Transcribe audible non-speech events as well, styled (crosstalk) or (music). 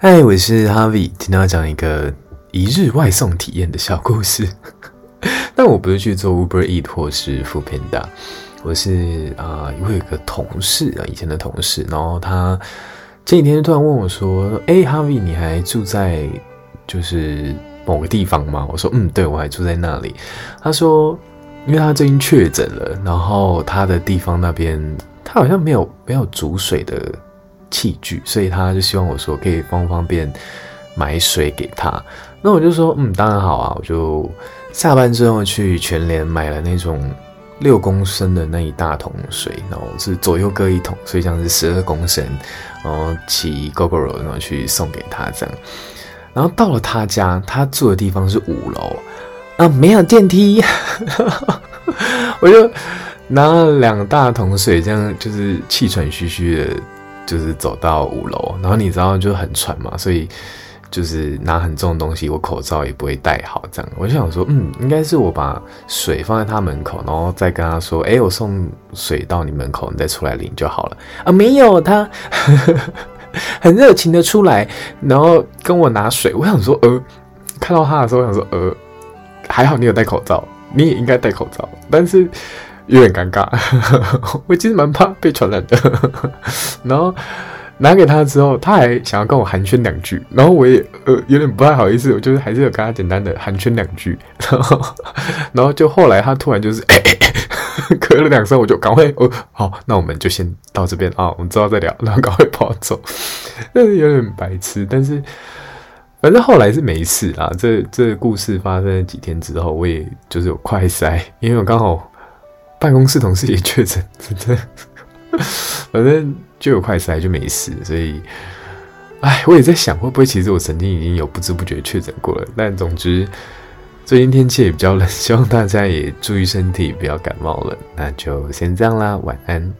嗨，我是 Harvie，今天要讲一个一日外送体验的小故事。(laughs) 但我不是去做 Uber Eat 或是 f o o Panda，我是啊，我有一个同事啊，以前的同事，然后他前几天突然问我说：“哎，Harvie，你还住在就是某个地方吗？”我说：“嗯，对，我还住在那里。”他说：“因为他最近确诊了，然后他的地方那边他好像没有没有煮水的。”器具，所以他就希望我说可以方方便买水给他。那我就说，嗯，当然好啊。我就下班之后去全联买了那种六公升的那一大桶水，然后是左右各一桶，所以这样是十二公升。然后骑 GoGo 然后去送给他这样。然后到了他家，他住的地方是五楼啊，没有电梯，(laughs) 我就拿了两大桶水，这样就是气喘吁吁的。就是走到五楼，然后你知道就很喘嘛，所以就是拿很重的东西，我口罩也不会戴好，这样我就想说，嗯，应该是我把水放在他门口，然后再跟他说，哎，我送水到你门口，你再出来领就好了啊。没有，他 (laughs) 很热情的出来，然后跟我拿水。我想说，呃，看到他的时候，我想说，呃，还好你有戴口罩，你也应该戴口罩，但是。有点尴尬，(laughs) 我其实蛮怕被传染的。(laughs) 然后拿给他之后，他还想要跟我寒暄两句，然后我也呃有点不太好意思，我就是还是有跟他简单的寒暄两句。然后，然后就后来他突然就是咳 (coughs) 咳了两声，我就赶快哦好，那我们就先到这边啊，我们之后再聊，然后赶快跑走。(laughs) 但是有点白痴，但是反正后来是没事啦。这这故事发生了几天之后，我也就是有快塞，因为我刚好。办公室同事也确诊，真的，反正就有快筛就没事，所以，哎，我也在想会不会其实我曾经已经有不知不觉确诊过了。但总之，最近天气也比较冷，(laughs) 希望大家也注意身体，不要感冒了。那就先这样啦，晚安。